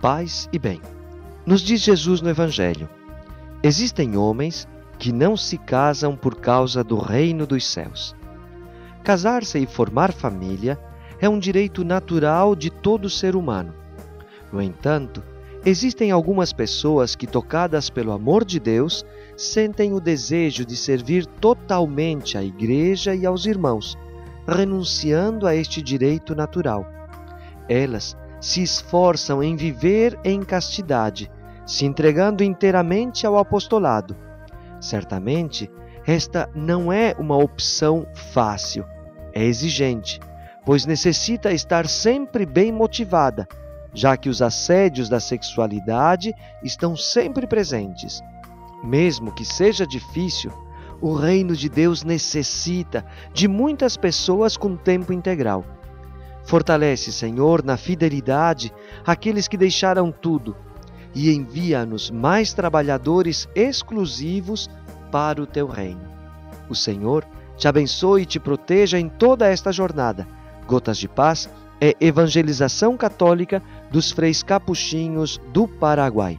paz e bem. Nos diz Jesus no Evangelho: existem homens que não se casam por causa do reino dos céus. Casar-se e formar família é um direito natural de todo ser humano. No entanto, existem algumas pessoas que, tocadas pelo amor de Deus, sentem o desejo de servir totalmente à Igreja e aos irmãos, renunciando a este direito natural. Elas se esforçam em viver em castidade, se entregando inteiramente ao apostolado. Certamente, esta não é uma opção fácil, é exigente, pois necessita estar sempre bem motivada, já que os assédios da sexualidade estão sempre presentes. Mesmo que seja difícil, o reino de Deus necessita de muitas pessoas com tempo integral. Fortalece, Senhor, na fidelidade aqueles que deixaram tudo e envia-nos mais trabalhadores exclusivos para o teu reino. O Senhor te abençoe e te proteja em toda esta jornada. Gotas de Paz é evangelização católica dos freis capuchinhos do Paraguai.